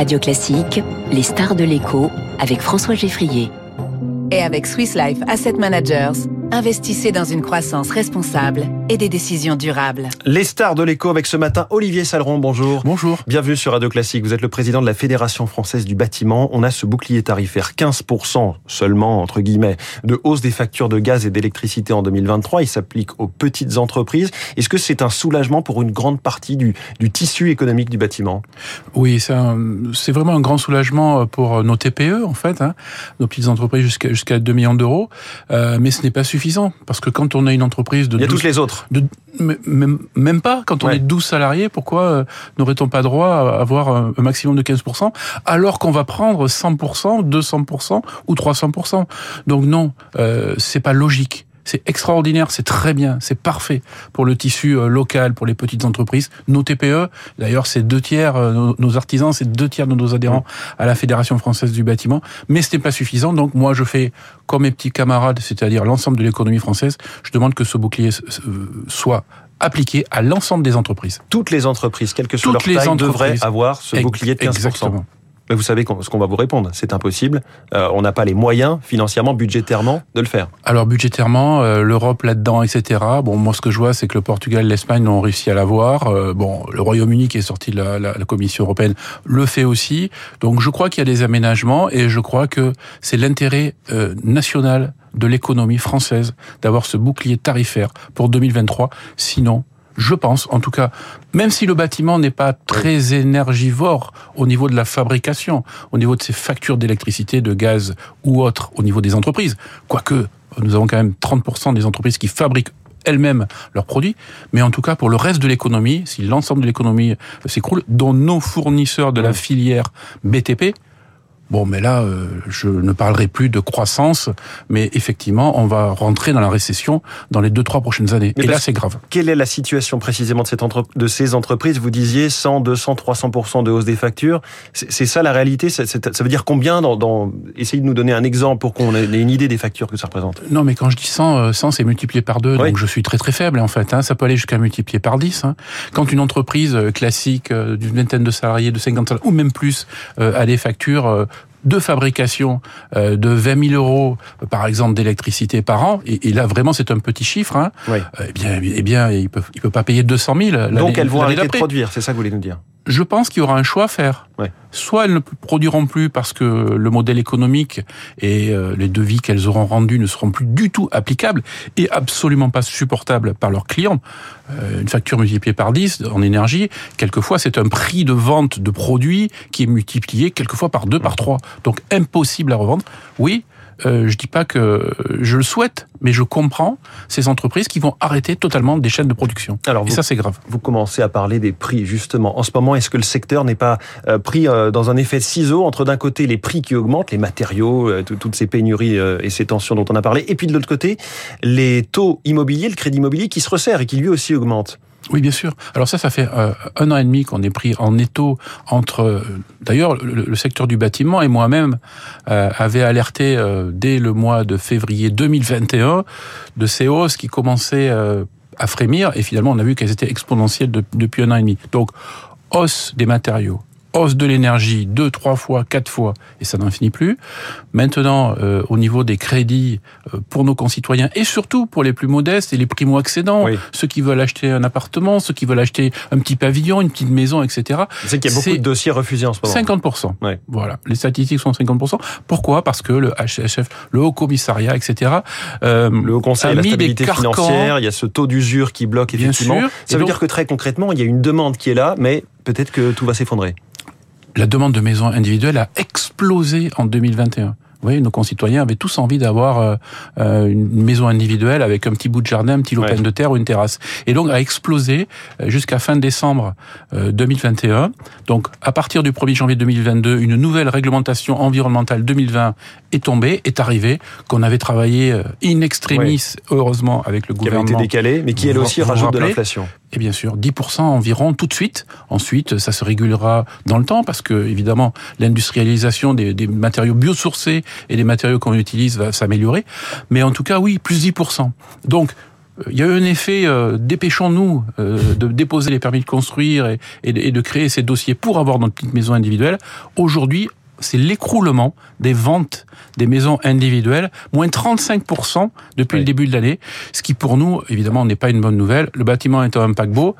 Radio Classique, les stars de l'écho avec François Geffrier. Et avec Swiss Life Asset Managers, investissez dans une croissance responsable et des décisions durables. Les stars de l'écho avec ce matin Olivier Saleron, bonjour. Bonjour. Bienvenue sur Radio Classique. Vous êtes le président de la Fédération française du bâtiment. On a ce bouclier tarifaire 15% seulement, entre guillemets, de hausse des factures de gaz et d'électricité en 2023. Il s'applique aux petites entreprises. Est-ce que c'est un soulagement pour une grande partie du, du tissu économique du bâtiment? Oui, c'est vraiment un grand soulagement pour nos TPE, en fait, hein, nos petites entreprises jusqu'à jusqu'à 2 millions d'euros. Euh, mais ce n'est pas suffisant, parce que quand on a une entreprise de... Il y a 12, toutes les autres. De, même, même pas, quand on Ouais. est 12 salariés, pourquoi euh, n'aurait-on pas droit à avoir un, un maximum de 15% alors qu'on va prendre 100%, 200% ou 300% Donc non, euh, c'est pas logique. C'est extraordinaire, c'est très bien, c'est parfait pour le tissu euh, local, pour les petites entreprises, nos TPE. D'ailleurs, c'est deux tiers, euh, nos, artisans, c'est deux tiers de nos adhérents à la Fédération française du bâtiment. Mais ce n'est pas suffisant. Donc moi, je fais comme mes petits camarades, c'est-à-dire l'ensemble de l'économie française. Je demande que ce bouclier euh, soit appliqué à l'ensemble des entreprises. Toutes les entreprises, quelle que soit Toutes leur les taille, devraient avoir ce bouclier de 15%. Exactement. Mais vous savez ce qu'on va vous répondre. C'est impossible. Euh, on n'a pas les moyens, financièrement, budgétairement, de le faire. Alors budgétairement, euh, l'Europe là-dedans, etc. Bon, moi ce que je vois, c'est que le Portugal, l'Espagne ont réussi à l'avoir. Euh, bon, le Royaume-Uni qui est sorti de la, la- la Commission européenne le fait aussi. Donc je crois qu'il y a des aménagements et je crois que c'est l'intérêt euh, national de l'économie française d'avoir ce bouclier tarifaire pour 2023. Sinon, je pense, en tout cas, même si le bâtiment n'est pas très énergivore au niveau de la fabrication, au niveau de ses factures d'électricité, de gaz ou autres, au niveau des entreprises, quoique nous avons quand même 30% des entreprises qui fabriquent elles-mêmes leurs produits, mais en tout cas pour le reste de l'économie, si l'ensemble de l'économie s'écroule, dont nos fournisseurs de la filière BTP, Bon, mais là, euh, je ne parlerai plus de croissance, mais effectivement, on va rentrer dans la récession dans les deux, trois prochaines années. Mais Et là, c'est grave. Quelle est la situation précisément de, cette entre- de ces entreprises? Vous disiez 100, 200, 300% de hausse des factures. C'est ça la réalité? Ça, veut dire combien dans, dans... Essayez de nous donner un exemple pour qu'on ait une idée des factures que ça représente. Non, mais quand je dis 100, euh, 100 c'est multiplié par deux, Oui. donc je suis très très faible en fait. Hein. Ça peut aller jusqu'à multiplier par 10. Hein. Quand une entreprise euh, classique euh, d'une vingtaine de salariés, de 50 salariés, ou même plus, euh, a des factures euh, de fabrication euh, de 20 000 euros, par exemple, d'électricité par an, et, et là vraiment c'est un petit chiffre, hein, Oui. euh, eh bien, eh bien, il peut, il peut pas payer 200 000. l'année- Donc elles vont arrêter de produire, c'est ça que vous voulez nous dire Je pense qu'il y aura un choix à faire. Ouais. Soit elles ne produiront plus parce que le modèle économique et euh, les devis qu'elles auront rendus ne seront plus du tout applicables et absolument pas supportables par leurs clients. Euh, une facture multipliée par 10 en énergie, quelquefois c'est un prix de vente de produits qui est multiplié quelquefois par 2, par 3. Donc impossible à revendre. Oui, euh, je dis pas que je le souhaite, mais je comprends ces entreprises qui vont arrêter totalement des chaînes de production. Alors, et vous- ça c'est grave. Vous commencez à parler des prix, justement. En ce moment, est-ce que le secteur n'est pas euh, pris euh, dans un effet de ciseau entre d'un côté les prix qui augmentent, les matériaux, tout- toutes ces pénuries et ces tensions dont on a parlé, et puis de l'autre côté, les taux immobiliers, le crédit immobilier qui se resserre et qui lui aussi augmente? Oui, bien sûr. Alors ça, ça fait euh, un an et demi qu'on est pris en étau entre. euh, D'ailleurs, le, le secteur du bâtiment et moi-même euh, alerté euh, dès le mois de février 2021 de ces hausses qui commençaient euh, à frémir et finalement on a vu qu'elles étaient exponentielles de- depuis un an et demi. Donc hausse des matériaux. Hausse de l'énergie deux, trois fois, quatre fois, et ça n'en finit plus. Maintenant, euh, au niveau des crédits euh, pour nos concitoyens et surtout pour les plus modestes et les primo-accédants, Oui. ceux qui veulent acheter un appartement, ceux qui veulent acheter un petit pavillon, une petite maison, etc. C'est qu'il y a beaucoup de dossiers refusés en ce moment. 50%. Ouais. Voilà, les statistiques sont 50%. Pourquoi? Parce que le HCHF, le Haut Commissariat, etc. euh, Le Haut Conseil a de la mis des stabilité financière, il y a ce taux d'usure qui bloque Bien effectivement. sûr. Ça veut donc- dire que très concrètement, il y a une demande qui est là, mais peut-être que tout va s'effondrer. La demande de maisons individuelles a explosé en 2021. Vous voyez, nos concitoyens avaient tous envie d'avoir euh, euh, une maison individuelle avec un petit bout de jardin, un petit lopin Ouais. de terre ou une terrasse. Et donc a explosé euh, jusqu'à fin décembre euh, 2021. Donc à partir du 1er janvier 2022, une nouvelle réglementation environnementale 2020 est tombée, est arrivée, qu'on avait travaillé in extremis, heureusement, avec le Qui avait été gouvernement. décalé, mais qui elle aussi vous vous rajoute de l'inflation. Et bien sûr, 10% environ tout de suite. Ensuite, ça se régulera dans le temps parce que, évidemment, l'industrialisation des, des matériaux biosourcés et des matériaux qu'on utilise va s'améliorer. Mais en tout cas, oui, plus 10%. Donc, il y a eu un effet dépêchons-nous de déposer les permis de construire et, et, de créer ces dossiers pour avoir notre petite maison individuelle. Aujourd'hui, c'est l'écroulement des ventes des maisons individuelles, moins 35% depuis le début de l'année, ce qui pour nous, évidemment, n'est pas une bonne nouvelle. Le bâtiment est un paquebot.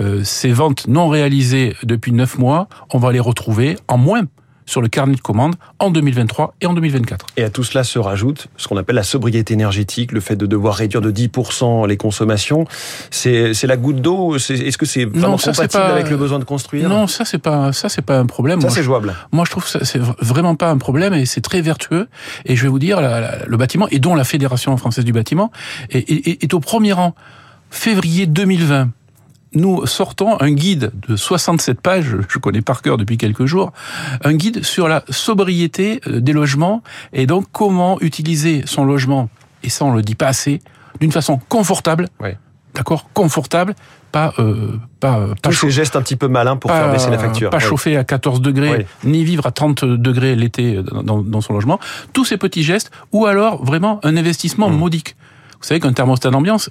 Euh, ces ventes non réalisées depuis 9 mois, on va les retrouver en moins sur le carnet de commandes en 2023 et en 2024. Et à tout cela se rajoute ce qu'on appelle la sobriété énergétique, le fait de devoir réduire de 10% les consommations. C'est la goutte d'eau Est-ce que c'est vraiment compatible avec le besoin de construire? Non, ça c'est pas ça c'est pas un problème. Ça c'est jouable. Moi je trouve que c'est vraiment pas un problème et c'est très vertueux. Et je vais vous dire, le bâtiment et dont la Fédération française du bâtiment est, est au premier rang. Février 2020 nous sortons un guide de 67 pages, je connais par cœur depuis quelques jours, un guide sur la sobriété euh, des logements et donc comment utiliser son logement, et ça on le dit pas assez, d'une façon confortable, d'accord, confortable, pas euh, pas euh, pas tous ces gestes un petit peu malins pour faire baisser la facture, pas chauffer à 14 degrés, ni vivre à 30 degrés l'été dans, dans, son logement, tous ces petits gestes, ou alors vraiment un investissement mmh. modique. Vous savez qu'un thermostat d'ambiance,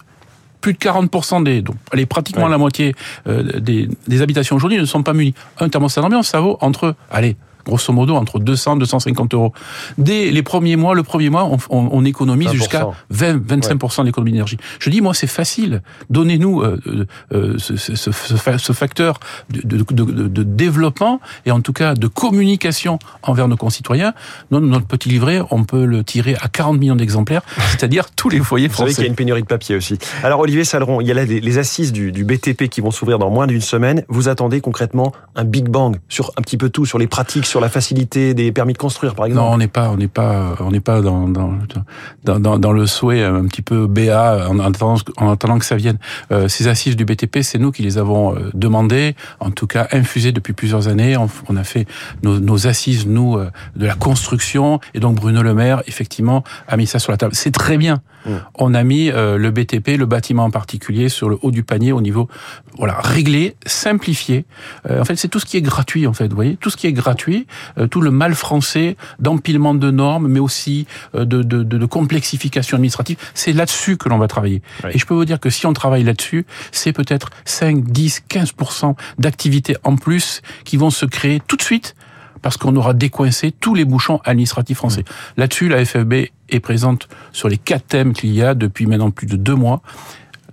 plus de 40% des, donc, allez, pratiquement la moitié euh, des, des habitations aujourd'hui ne sont pas munies. Un thermostat d'ambiance, ça vaut entre, allez, grosso modo entre 200 250 euros. Dès les premiers mois, le premier mois, on, on, économise jusqu'à 20 25 d'économie d'énergie. Je dis moi c'est facile. Donnez-nous euh, euh, euh ce, ce, ce, facteur de, de, de, de, développement et en tout cas de communication envers nos concitoyens. Notre, notre petit livret, on peut le tirer à 40 millions d'exemplaires, c'est-à-dire tous les foyers français. Vous savez qu'il y a une pénurie de papier aussi. Alors Olivier Saleron, il y a là les, assises du, du BTP qui vont s'ouvrir dans moins d'une semaine. Vous attendez concrètement un Big Bang sur un petit peu tout, sur les pratiques, sur la facilité des permis de construire, par exemple Non, on n'est pas, on n'est pas, on n'est pas dans dans, dans, dans le souhait un petit peu BA en attendant, en attendant que ça vienne. Euh, ces assises du BTP, c'est nous qui les avons euh, demandées, en tout cas infusées depuis plusieurs années. On, a fait nos, nos, assises nous euh, de la construction, et donc Bruno Le Maire effectivement a mis ça sur la table. C'est très bien. Mmh. On a mis le BTP, le bâtiment en particulier, sur le haut du panier au niveau, voilà, réglé, simplifié. en fait, c'est tout ce qui est gratuit. En fait, vous voyez, tout ce qui est gratuit, euh, tout le mal français d'empilement de normes, mais aussi euh, de, de, de, complexification administrative. C'est là-dessus que l'on va travailler. Et je peux vous dire que si on travaille là-dessus, c'est peut-être 5, 10, 15% d'activités en plus qui vont se créer tout de suite parce qu'on aura décoincé tous les bouchons administratifs français. Là-dessus, la FFB est présente sur les quatre thèmes qu'il y a depuis maintenant plus de deux mois.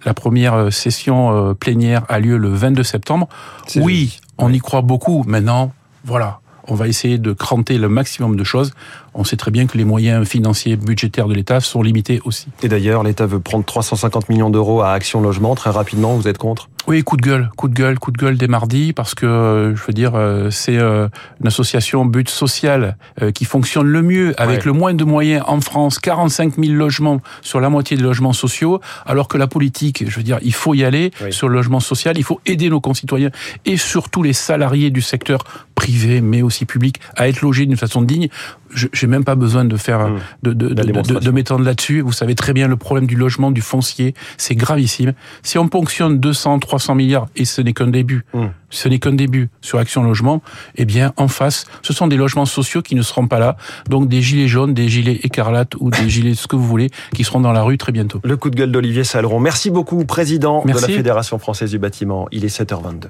La première euh, session plénière a lieu le 22 septembre. Oui, on y croit beaucoup. Maintenant, voilà, on va essayer de cranter le maximum de choses. On sait très bien que les moyens financiers budgétaires de l'État sont limités aussi. Et d'ailleurs, l'État veut prendre 350 millions d'euros à Action Logement. Très rapidement, vous êtes contre? Oui, coup de gueule, coup de gueule, coup de gueule dès mardi, parce que euh, je veux dire, euh, c'est euh, une association but social qui fonctionne le mieux, avec le moins de moyens en France, 45 000 logements sur la moitié des logements sociaux, alors que la politique, je veux dire, il faut y aller sur le logement social, il faut aider nos concitoyens et surtout les salariés du secteur privé, mais aussi public, à être logés d'une façon digne j'ai même pas besoin de faire mmh. de, de, de, de m'étendre là-dessus. Vous savez très bien le problème du logement, du foncier, c'est gravissime. Si on ponctionne 200, 300 milliards et ce n'est qu'un début, mmh. ce n'est qu'un début sur Action Logement, eh bien en face, ce sont des logements sociaux qui ne seront pas là, donc des gilets jaunes, des gilets écarlates ou des gilets ce que vous voulez, qui seront dans la rue très bientôt. Le coup de gueule d'Olivier Saleron. Merci beaucoup, président de la Fédération française du bâtiment. Il est 7h22.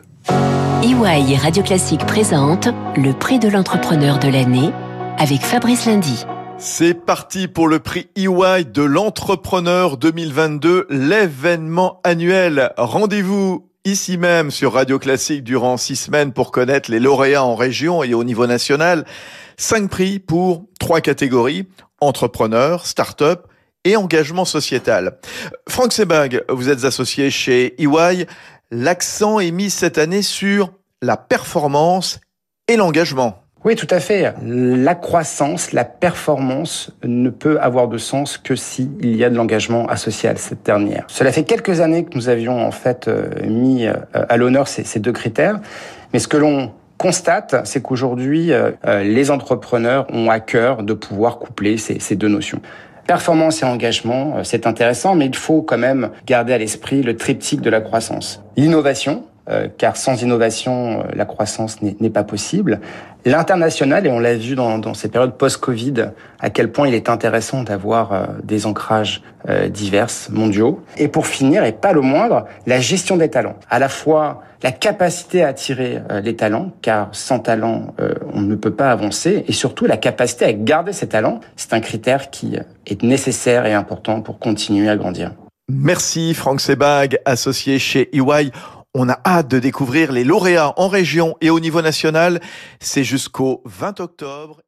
EY et Radio Classique présente le prix de l'entrepreneur de l'année avec Fabrice Lundy. C'est parti pour le prix EY de l'entrepreneur 2022, l'événement annuel. Rendez-vous ici même sur Radio Classique durant six semaines pour connaître les lauréats en région et au niveau national. Cinq prix pour trois catégories, entrepreneur, start-up et engagement sociétal. Franck Sebag, vous êtes associé chez EY. L'accent est mis cette année sur la performance et l'engagement. Oui, tout à fait. La croissance, la performance ne peut avoir de sens que s'il y a de l'engagement associé à cette dernière. Cela fait quelques années que nous avions en fait euh, mis euh, à l'honneur ces deux critères, mais ce que l'on constate, c'est qu'aujourd'hui, euh, les entrepreneurs ont à cœur de pouvoir coupler ces deux notions. Performance et engagement, c'est intéressant, mais il faut quand même garder à l'esprit le triptyque de la croissance. L'innovation, car sans innovation, la croissance n'est pas possible. L'international, et on l'a vu dans, dans, ces périodes post-Covid, à quel point il est intéressant d'avoir des ancrages divers, mondiaux. Et pour finir, et pas le moindre, la gestion des talents. À la fois la capacité à attirer les talents, car sans talent, on ne peut pas avancer, et surtout la capacité à garder ces talents. C'est un critère qui est nécessaire et important pour continuer à grandir. Merci Franck Sebag, associé chez EY. On a hâte de découvrir les lauréats en région et au niveau national. C'est jusqu'au 20 octobre.